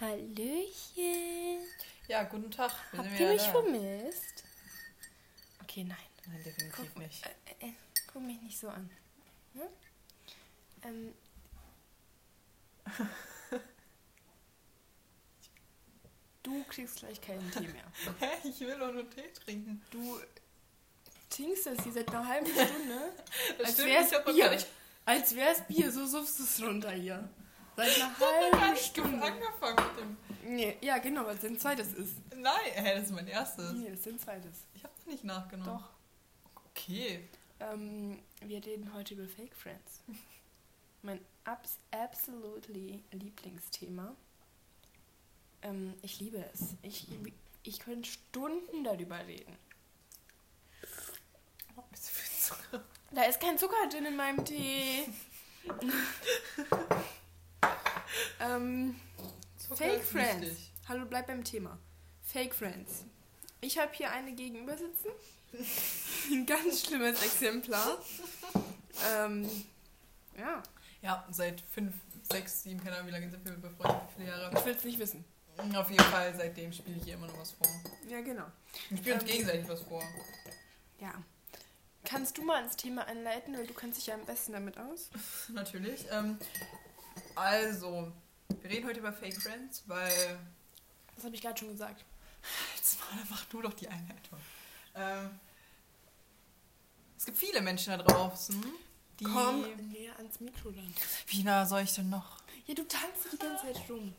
Hallöchen. Ja, guten Tag. Wir Habt ihr mich da. vermisst? Okay, nein. Nein, definitiv Guck, nicht. Äh, äh, guck mich nicht so an. Ne? Ähm, du kriegst gleich keinen Tee mehr. Hä? Ich will doch nur Tee trinken. Du trinkst das hier seit einer halben Stunde. Das als stimmt, wär's ich Bier. gar nicht, Als wär's Bier, so suffst du es runter hier. Seit einer noch gar halben nicht Stunde. angefangen mit dem. Nee, ja, genau, weil es dein zweites ist. Nein, hä, das ist mein erstes. Nee, das ist dein zweites. Ich habe nicht nachgenommen. Doch. Okay. Ähm, wir reden heute über Fake Friends. Mein abs absolutely Lieblingsthema. Ähm, ich liebe es. Ich, ich könnte Stunden darüber reden. Oh, ein bisschen viel Zucker. Da ist kein Zucker drin in meinem Tee. ähm, Fake Friends. wichtig. Hallo, bleib beim Thema. Fake Friends. Ich habe hier eine gegenüber sitzen. Ein ganz schlimmes Exemplar. Ähm, ja, Ja, seit fünf, sechs, sieben, keine Ahnung, wie lange sind wir befreundet? Wie viele Jahre? ich will es nicht wissen. Auf jeden Fall, seitdem spiele ich ihr immer noch was vor. Ja, genau. Wir spielen uns Ähm, gegenseitig was vor. Ja. Kannst du mal ins Thema einleiten, weil du kennst dich ja am besten damit aus? Natürlich. Ähm, also, wir reden heute über Fake Friends, weil Das habe ich gerade schon gesagt. Jetzt mal, mach du doch die Einleitung. Ähm, es gibt viele Menschen da draußen, die. Komm näher ans Mikro dann. Wie nah soll ich denn noch? Ja, du tanzt die ganze Zeit rum.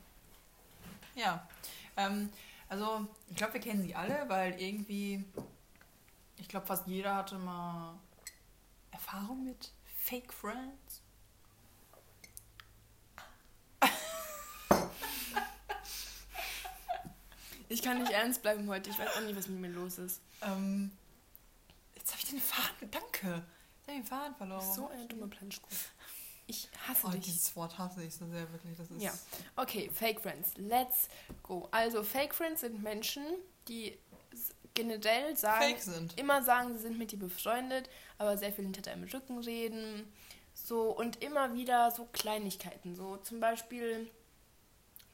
Ja. Ähm, also, ich glaube, wir kennen sie alle, weil irgendwie. Ich glaube, fast jeder hatte mal Erfahrung mit Fake Friends. Ich kann nicht ernst bleiben heute. Ich weiß auch nicht, was mit mir los ist. Ähm, jetzt habe ich den Faden. Danke. Jetzt habe ich den Faden verloren. So eine dumme Planschkuh. Ich hasse Oh, dich. dieses Wort hasse ich so sehr, wirklich. Das ist. Ja. Okay, Fake Friends. Let's go. Also, Fake Friends sind Menschen, die generell sagen, immer sagen, sie sind mit dir befreundet, aber sehr viel hinter deinem Rücken reden. So, und immer wieder so Kleinigkeiten. So zum Beispiel,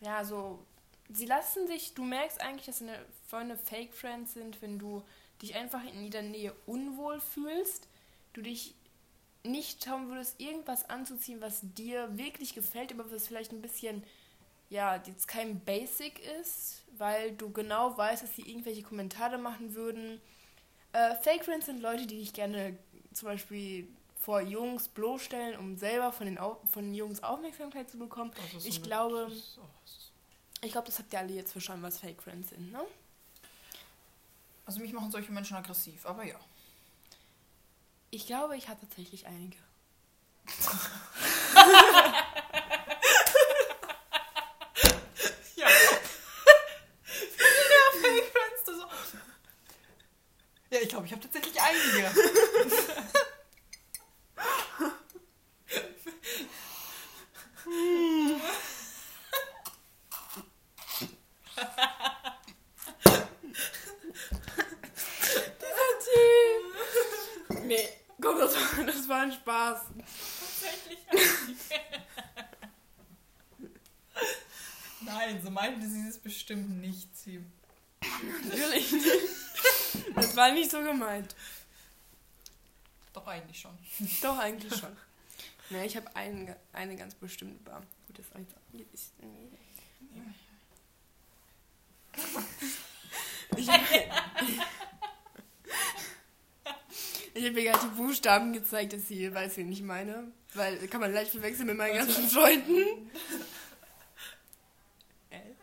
ja, so, sie lassen sich, du merkst eigentlich, dass deine Freunde Fake Friends sind, wenn du dich einfach in ihrer Nähe unwohl fühlst, du dich nicht trauen würdest, irgendwas anzuziehen, was dir wirklich gefällt, aber was vielleicht ein bisschen, ja, jetzt kein Basic ist, weil du genau weißt, dass sie irgendwelche Kommentare machen würden. Äh, Fake Friends sind Leute, die dich gerne zum Beispiel vor Jungs bloßstellen, um selber von den, Au von den Jungs Aufmerksamkeit zu bekommen. Ist Ich glaube- ist- oh, Ich glaube, das habt ihr alle jetzt verstanden, was Fake Friends sind, ne? Also, mich machen solche Menschen aggressiv, aber ja. Ich glaube, ich habe tatsächlich einige. Ja. Ja, ich glaube, ich habe tatsächlich einige. Nee, komm, das war, das war ein Spaß. Tatsächlich einige. Nein, so meinten sie es bestimmt nicht, sie. Natürlich. Das war nicht so gemeint. Doch eigentlich schon. Doch, eigentlich schon. Nee, ich habe eine, eine ganz bestimmte Bar. Gut, das. Ist. Ich habe hab mir gerade die Buchstaben gezeigt, dass sie weiß, wen ich meine. Weil kann man leicht verwechseln mit meinen ganzen Freunden. L?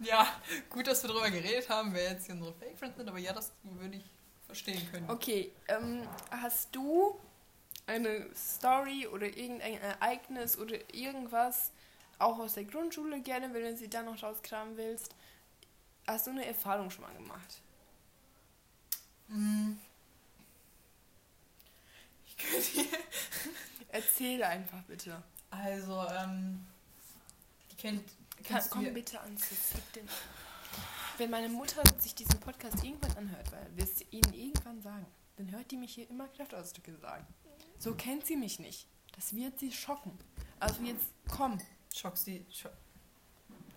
Ja, gut, dass wir darüber geredet haben, wer jetzt hier unsere Fake Friends sind, aber ja, das würde ich verstehen können. Okay, ähm, hast du eine Story oder irgendein Ereignis oder irgendwas, auch aus der Grundschule gerne, wenn du sie dann noch rauskramen willst, hast du eine Erfahrung schon mal gemacht? Hm. Ich könnte Erzähle einfach bitte. Also, ähm, die kennt. Komm bitte ans Sitz. Gib den- Wenn meine Mutter sich diesen Podcast irgendwann anhört, weil wir es ihnen irgendwann sagen. dann hört die mich hier immer Kraftausdrücke sagen. So kennt sie mich nicht. Das wird sie schocken. Also jetzt komm. Schock sie. Schock.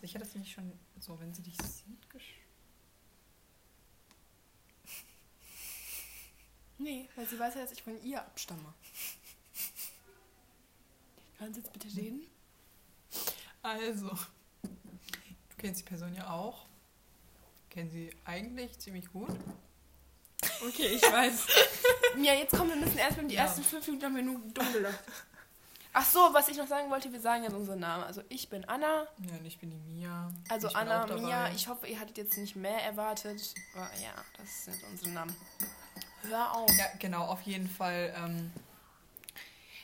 Sicher, dass sie nicht schon so, wenn sie dich sieht, gesch Nee, weil sie weiß ja, dass ich von ihr abstamme. Kannst du jetzt bitte reden? Also, du kennst die Person ja auch. Kennen sie eigentlich ziemlich gut. Okay, ich weiß. ja, jetzt kommen wir müssen erstmal die Ja. ersten fünf Minuten haben wir nur dumm gelacht. Ach so, was ich noch sagen wollte, wir sagen jetzt unseren Namen. Also ich bin Anna. Ja, und ich bin die Mia. Also ich Anna. Mia. Ich hoffe, ihr hattet jetzt nicht mehr erwartet. Aber ja, das sind unsere Namen. Hör auf. Ja, genau, auf jeden Fall. Ähm,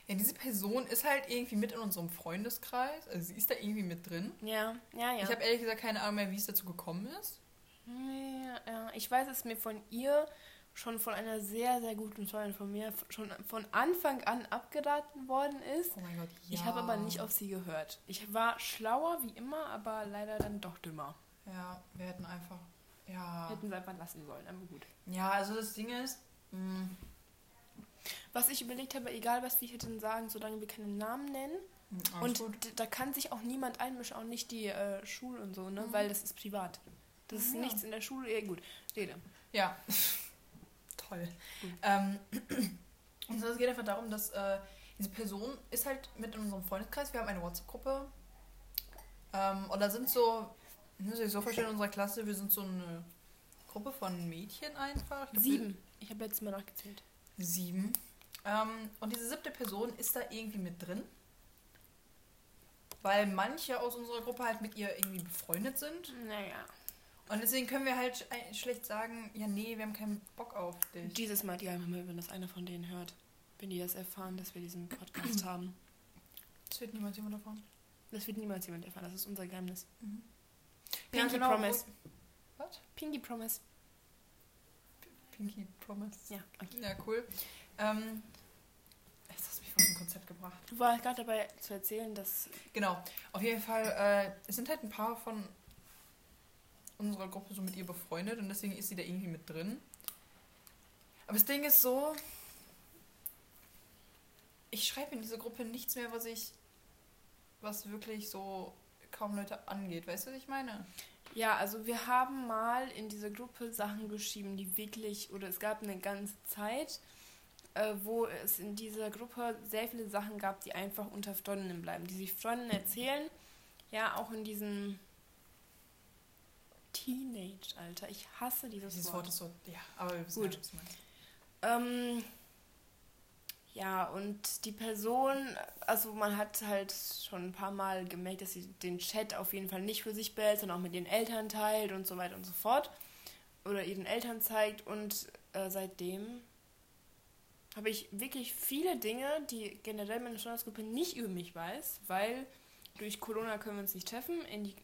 ja, diese Person ist halt irgendwie mit in unserem Freundeskreis. Also sie ist da irgendwie mit drin. Ja, ja, ja. Ich habe ehrlich gesagt keine Ahnung mehr, wie es dazu gekommen ist. Ja, ja. Ich weiß, dass mir von ihr schon von einer sehr, sehr guten Freundin von mir schon von Anfang an abgeraten worden ist. Oh mein Gott, ja. Ich habe aber nicht auf sie gehört. Ich war schlauer wie immer, aber leider dann doch dümmer. Ja, wir hätten einfach. Ja. Hätten sie einfach lassen sollen, aber gut. Ja, also das Ding ist. Mh, Was ich überlegt habe, egal was wir hätten sagen, solange wir keinen Namen nennen. alles und gut. da kann sich auch niemand einmischen, auch nicht die äh, Schule und so, ne? Mhm. Weil das ist privat. Das ist Ja. nichts in der Schule. Ja, gut, rede. Ja. Toll. Gut. Ähm, und es geht einfach darum, dass äh, diese Person ist halt mit in unserem Freundeskreis. Wir haben eine WhatsApp-Gruppe. Ähm, und da sind so, ich muss euch so vorstellen, in unserer Klasse, wir sind so eine Gruppe von Mädchen einfach. Ich glaub, Sieben. Ich habe letztes Mal nachgezählt. Sieben. Ähm, und diese siebte Person ist da irgendwie mit drin. Weil manche aus unserer Gruppe halt mit ihr irgendwie befreundet sind. Naja. Und deswegen können wir halt sch- schlecht sagen, ja nee, wir haben keinen Bock auf dich. Dieses Mal, ja, wenn das einer von denen hört. Wenn die das erfahren, dass wir diesen Podcast haben. Es wird niemals jemand davon. Das wird niemals jemand erfahren. Das ist unser Geheimnis. Mhm. Pinky genau, Promise. Was? Pinky Promise. Pinky Promise. Ja, okay. Ja, cool. Ähm, jetzt hast du mich aus dem Konzept gebracht. Du warst gerade dabei zu erzählen, dass. Genau, auf jeden Fall, äh, es sind halt ein paar von unserer Gruppe so mit ihr befreundet und deswegen ist sie da irgendwie mit drin. Aber das Ding ist so, ich schreibe in diese Gruppe nichts mehr, was ich, was wirklich so kaum Leute angeht. Weißt du, was ich meine? Ja, also wir haben mal in dieser Gruppe Sachen geschrieben, die wirklich, oder es gab eine ganze Zeit, äh, wo es in dieser Gruppe sehr viele Sachen gab, die einfach unter Freundinnen bleiben, die sich Freundinnen erzählen. Ja, auch in diesem Teenage-Alter. Ich hasse dieses, Dieses Wort. Wort ist so, ja, aber wir wissen Gut. ja. Ähm, ja, und die Person, also man hat halt schon ein paar Mal gemerkt, dass sie den Chat auf jeden Fall nicht für sich behält, sondern auch mit den Eltern teilt und so weiter und so fort. Oder ihren Eltern zeigt. Und äh, seitdem habe ich wirklich viele Dinge, die generell meine Freundesgruppe nicht über mich weiß, weil durch Corona können wir uns nicht treffen. In die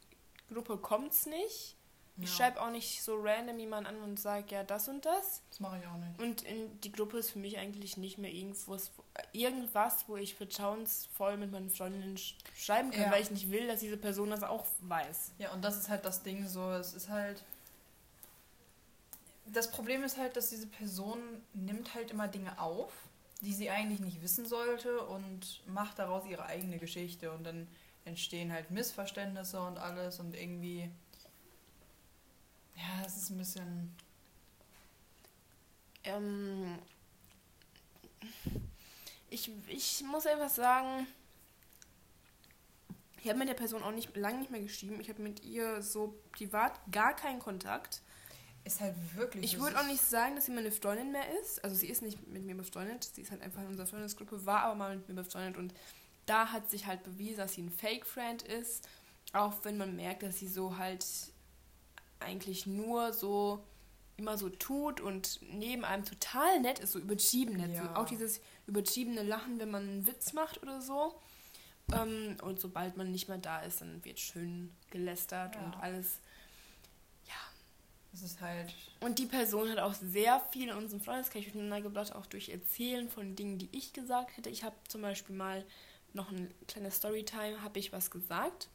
Gruppe kommt es nicht. Ich Ja, schreibe auch nicht so random jemanden an und sage, ja, das und das. Das mache ich auch nicht. Und in die Gruppe ist für mich eigentlich nicht mehr irgendwas, irgendwas wo ich vertrauensvoll mit meinen Freundinnen sch schreiben kann, Ja. weil ich nicht will, dass diese Person das auch weiß. Ja, und das ist halt das Ding so, es ist halt. Das Problem ist halt, dass diese Person nimmt halt immer Dinge auf, die sie eigentlich nicht wissen sollte und macht daraus ihre eigene Geschichte und dann entstehen halt Missverständnisse und alles und irgendwie. Ja, es ist ein bisschen. Ähm, ich, ich muss einfach sagen, ich habe mit der Person auch nicht lange nicht mehr geschrieben. Ich habe mit ihr so privat gar keinen Kontakt. Ist halt wirklich. Ich würde auch nicht sagen, dass sie meine Freundin mehr ist. Also sie ist nicht mit mir befreundet. Sie ist halt einfach in unserer Freundesgruppe, war aber mal mit mir befreundet. Und da hat sich halt bewiesen, dass sie ein Fake-Friend ist. Auch wenn man merkt, dass sie so halt eigentlich nur so immer so tut und neben einem total nett ist, so übertrieben nett. So Ja. auch dieses übertriebene Lachen, wenn man einen Witz macht oder so. Ähm, und sobald man nicht mehr da ist, dann wird schön gelästert Ja. und alles Es ist halt. und die Person hat auch sehr viel in unserem Freundeskreis miteinander gebracht, auch durch Erzählen von Dingen, die ich gesagt hätte. Ich habe zum Beispiel mal noch ein kleines Storytime, habe ich was gesagt.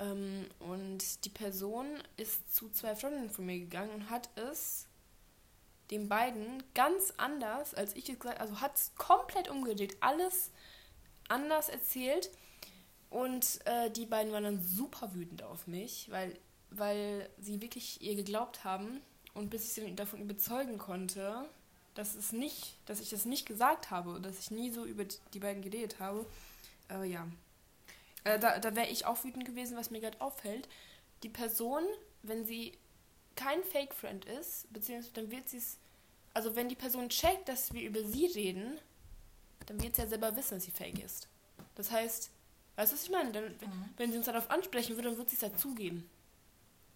Ähm, und die Person ist zu zwei Freundinnen von mir gegangen und hat es den beiden ganz anders, als ich es gesagt also hat es komplett umgedreht, alles anders erzählt. Und äh, die beiden waren dann super wütend auf mich, weil, weil sie wirklich ihr geglaubt haben. Und bis ich sie davon überzeugen konnte, dass es nicht, dass ich das nicht gesagt habe und dass ich nie so über die beiden geredet habe, äh, ja. Äh, da da wäre ich auch wütend gewesen, was mir gerade auffällt. Die Person, wenn sie kein Fake-Friend ist, beziehungsweise dann wird sie es, also wenn die Person checkt, dass wir über sie reden, dann wird sie ja selber wissen, dass sie fake ist. Das heißt, weißt du, was ich meine? Dann, mhm. Wenn sie uns darauf ansprechen würde, dann wird sie es dazugeben.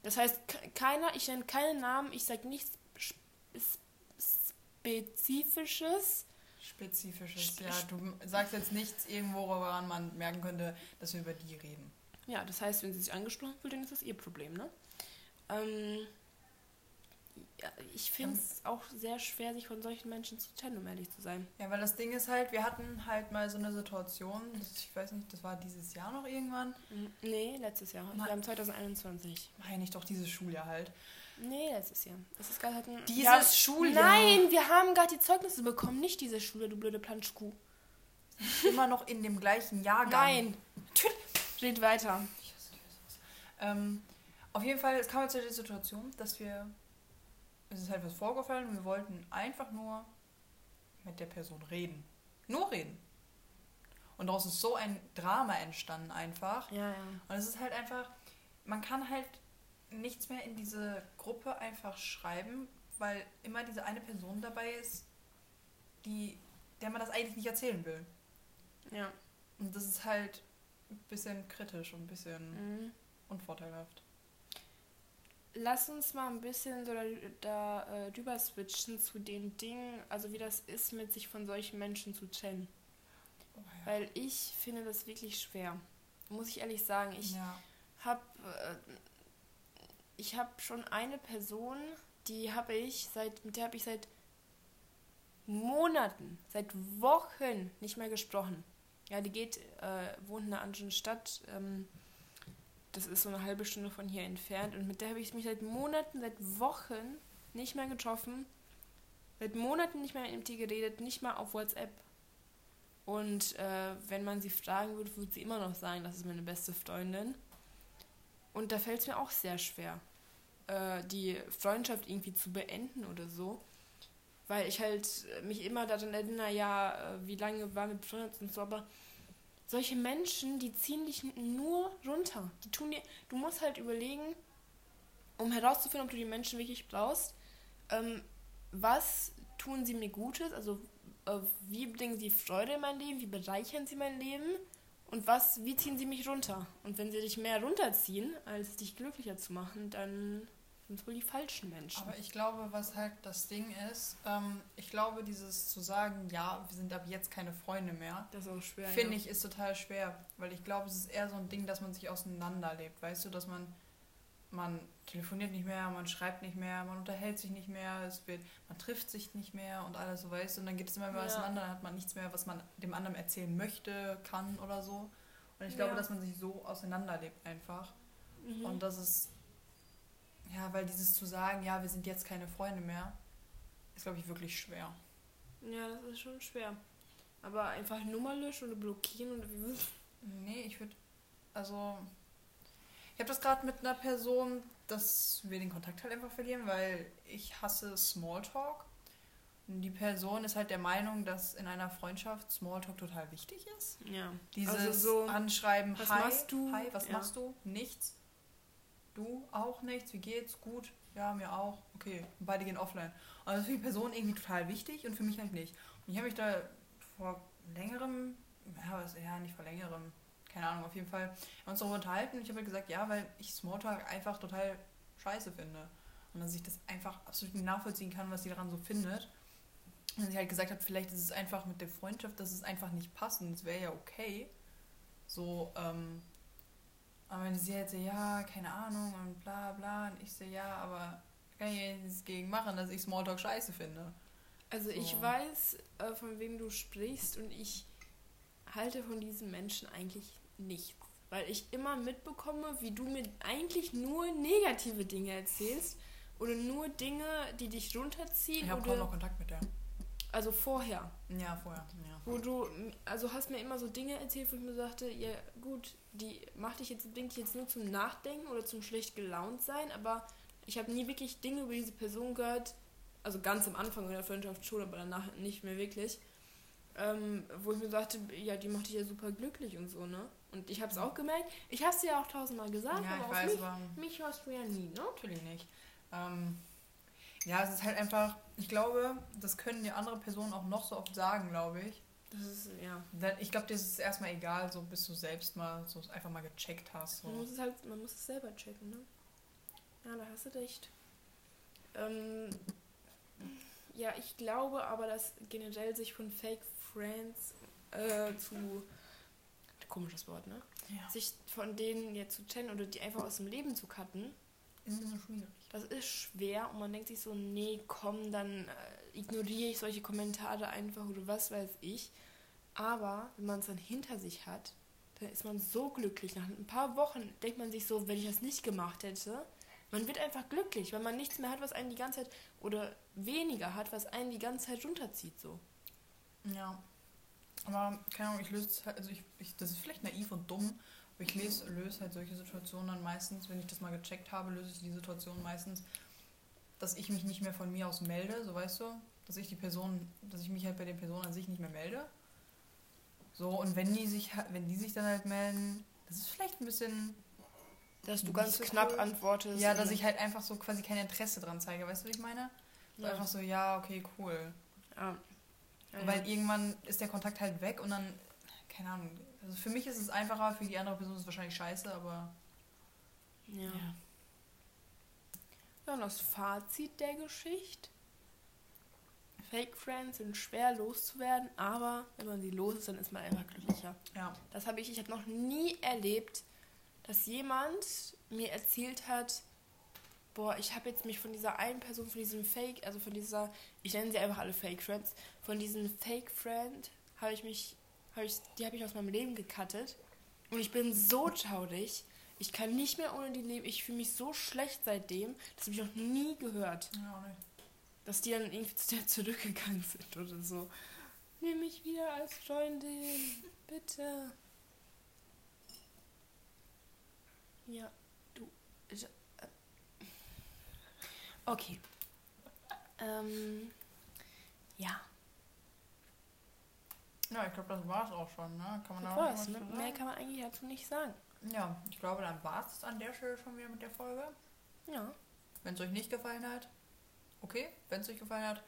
Das heißt, keiner, ich nenne keinen Namen, ich sage nichts Spezifisches. Spezifisches, ja. Du sagst jetzt nichts irgendwo, woran man merken könnte, dass wir über die reden. Ja, das heißt, wenn sie sich angesprochen fühlt, dann ist das ihr Problem, ne? Ähm, ja, ich finde es auch sehr schwer, sich von solchen Menschen zu trennen, um ehrlich zu sein. Ja, weil das Ding ist halt, wir hatten halt mal so eine Situation, ich weiß nicht, das war dieses Jahr noch irgendwann. Nee, letztes Jahr. Wir haben 2021. Meine ich doch, dieses Schuljahr halt. Nee, letztes Jahr. Das ist gerade halt ein. Dieses ja, Schuljahr. Nein, wir haben gerade die Zeugnisse bekommen, nicht diese Schule, du blöde Planschkuh. Immer noch in dem gleichen Jahrgang. Nein. Red weiter. Ähm, auf jeden Fall, es kam jetzt zu der Situation, dass wir. Es ist halt was vorgefallen und wir wollten einfach nur mit der Person reden. Nur reden. Und daraus ist so ein Drama entstanden einfach. Ja, ja. Und es ist halt einfach, man kann halt nichts mehr in diese Gruppe einfach schreiben, weil immer diese eine Person dabei ist, die, der man das eigentlich nicht erzählen will. Ja. Und das ist halt ein bisschen kritisch und ein bisschen mhm. unvorteilhaft. Lass uns mal ein bisschen so da, da äh, drüber switchen zu den Dingen, also wie das ist, mit sich von solchen Menschen zu trennen. Oh, ja. Weil ich finde das wirklich schwer. Muss ich ehrlich sagen. Ich ja. habe äh, ich habe schon eine Person, die habe ich seit, mit der habe ich seit Monaten, seit Wochen nicht mehr gesprochen. Ja, die geht, äh, wohnt in einer anderen Stadt. Ähm, das ist so eine halbe Stunde von hier entfernt. Und mit der habe ich mich seit Monaten, seit Wochen nicht mehr getroffen. Seit Monaten nicht mehr mit ihr geredet, nicht mal auf WhatsApp. Und äh, wenn man sie fragen würde, würde sie immer noch sagen, das ist meine beste Freundin. Und da fällt es mir auch sehr schwer, äh, die Freundschaft irgendwie zu beenden oder so. Weil ich halt mich immer daran erinnere, ja, äh, wie lange waren wir befreundet und so, aber solche Menschen, die ziehen dich nur runter. Die tun dir, du musst halt überlegen, um herauszufinden, ob du die Menschen wirklich brauchst, ähm, was tun sie mir Gutes, also äh, wie bringen sie Freude in mein Leben, wie bereichern sie mein Leben und was, wie ziehen sie mich runter? Und wenn sie dich mehr runterziehen, als dich glücklicher zu machen, dann sind es wohl die falschen Menschen. Aber ich glaube, was halt das Ding ist, ähm, ich glaube, dieses zu sagen, ja, wir sind ab jetzt keine Freunde mehr, das ist auch schwer. Finde ja. ich, ist total schwer. Weil ich glaube, es ist eher so ein Ding, dass man sich auseinanderlebt. Weißt du, dass man, man telefoniert nicht mehr, man schreibt nicht mehr, man unterhält sich nicht mehr, es wird, man trifft sich nicht mehr und alles so, weißt und dann geht es immer mehr ja. auseinander, dann hat man nichts mehr, was man dem anderen erzählen möchte, kann oder so. Und ich glaube, ja. dass man sich so auseinanderlebt einfach. Mhm. Und das ist, ja, weil dieses zu sagen, ja, wir sind jetzt keine Freunde mehr, ist, glaube ich, wirklich schwer. Ja, das ist schon schwer. Aber einfach Nummer löschen oder blockieren oder wie Nee, ich würde, also, ich habe das gerade mit einer Person, dass wir den Kontakt halt einfach verlieren, weil ich hasse Smalltalk. Und die Person ist halt der Meinung, dass in einer Freundschaft Smalltalk total wichtig ist. Ja. Dieses also so, Anschreiben, was hi, machst du? Hi, was ja. machst du? Nichts. Du auch nichts? Wie geht's? Gut? Ja, mir auch. Okay. Und beide gehen offline. Also für die Person irgendwie total wichtig und für mich halt nicht. Und ich habe mich da vor längerem, ja, was, ja, nicht vor längerem, keine Ahnung, auf jeden Fall, haben uns darüber unterhalten und ich habe halt gesagt, ja, weil ich Smalltalk einfach total scheiße finde. Und dass ich das einfach absolut nicht nachvollziehen kann, was sie daran so findet. Und sie halt gesagt hat, vielleicht ist es einfach mit der Freundschaft, dass es einfach nicht passt und es wäre ja okay. So, ähm, aber wenn sie halt so, ja, keine Ahnung und bla bla, und ich so, ja, aber kann ich ja nichts gegen machen, dass ich Smalltalk scheiße finde. Also so. ich weiß, äh, von wem du sprichst und ich halte von diesen Menschen eigentlich nichts. Weil ich immer mitbekomme, wie du mir eigentlich nur negative Dinge erzählst oder nur Dinge, die dich runterziehen. Ich habe kaum noch Kontakt mit der. Also vorher. Ja, vorher. Ja. Wo du, also hast mir immer so Dinge erzählt, wo ich mir sagte, ja gut, die macht dich jetzt, bringt dich jetzt nur zum Nachdenken oder zum schlecht gelaunt sein, aber ich habe nie wirklich Dinge über diese Person gehört, also ganz am Anfang der Freundschaft schon, aber danach nicht mehr wirklich, ähm, wo ich mir sagte, ja, die macht dich ja super glücklich und so, ne? Und ich habe es auch gemerkt. Ich habe es dir ja auch tausendmal gesagt, Ja, aber ich weiß, mich, aber mich hörst du ja nie, ne? natürlich nicht. Ähm, ja, es ist halt einfach, ich glaube, das können die andere Personen auch noch so oft sagen, glaube ich. Das ist, ja. Ich glaube, dir ist es erstmal egal, so bis du selbst mal so einfach mal gecheckt hast. Man So. muss es halt, man muss es selber checken, ne? Ja, da hast du recht. Ähm, ja, ich glaube aber, dass generell sich von Fake Friends äh, zu komisches Wort, ne? Ja. Sich von denen jetzt zu trennen oder die einfach aus dem Leben zu cutten, Ist so schwierig. das ist schwer und man denkt sich so, nee, komm, dann äh, ignoriere ich solche Kommentare einfach oder was weiß ich. Aber wenn man es dann hinter sich hat, dann ist man so glücklich. Nach ein paar Wochen denkt man sich so, wenn ich das nicht gemacht hätte, man wird einfach glücklich, weil man nichts mehr hat, was einen die ganze Zeit oder weniger hat, was einen die ganze Zeit runterzieht. So. Ja. Aber, keine Ahnung, ich löse es halt, also ich, ich, das ist vielleicht naiv und dumm, aber ich lese, löse halt solche Situationen dann meistens, wenn ich das mal gecheckt habe, löse ich die Situation meistens, dass ich mich nicht mehr von mir aus melde, so weißt du, dass ich die Person, dass ich mich halt bei der Person an sich nicht mehr melde. So, und wenn die sich wenn die sich dann halt melden, das ist vielleicht ein bisschen, Dass du ganz so knapp cool. antwortest. ja, dass ich halt einfach so quasi kein Interesse dran zeige, weißt du, was ich meine? So Ja. einfach so, ja, okay, cool. Ja. Ja, Weil irgendwann ist der Kontakt halt weg und dann, keine Ahnung. Also für mich ist es einfacher, für die andere Person ist es wahrscheinlich scheiße, aber. ja. Ja, und das Fazit der Geschichte. Fake Friends sind schwer loszuwerden, aber wenn man sie los ist, dann ist man einfach glücklicher. Ja. Das habe ich, ich habe noch nie erlebt, dass jemand mir erzählt hat, boah, ich habe jetzt mich von dieser einen Person, von diesem Fake, also von dieser, ich nenne sie einfach alle Fake Friends, von diesem Fake Friend habe ich mich, habe ich, die habe ich aus meinem Leben gecuttet und ich bin so traurig. Ich kann nicht mehr ohne die leben. Ich fühle mich so schlecht seitdem. Das habe ich noch nie gehört. Ja. Dass die dann irgendwie zu der zurückgegangen sind oder so. Nimm mich wieder als Freundin. Bitte. Ja, du. Okay. Ähm. Ja, Ja, ich glaube, das war es auch schon, ne? Kann man das war's. Ne? Mehr sagen? kann man eigentlich dazu nicht sagen. Ja, ich glaube, dann war es an der Stelle schon wieder mit der Folge. Ja. Wenn es euch nicht gefallen hat, okay. Wenn es euch gefallen hat,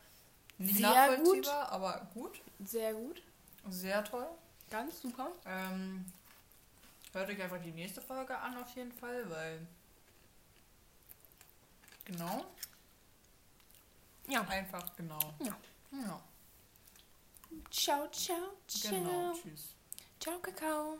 nicht Sehr nachvollziehbar, aber gut. Sehr gut. Sehr toll. Ganz super. Ähm, hört euch einfach die nächste Folge an auf jeden Fall, weil genau, Ja. einfach genau. Ja. Ja, Ciao, ciao, ciao. genau. Tschüss. Ciao, Kakao.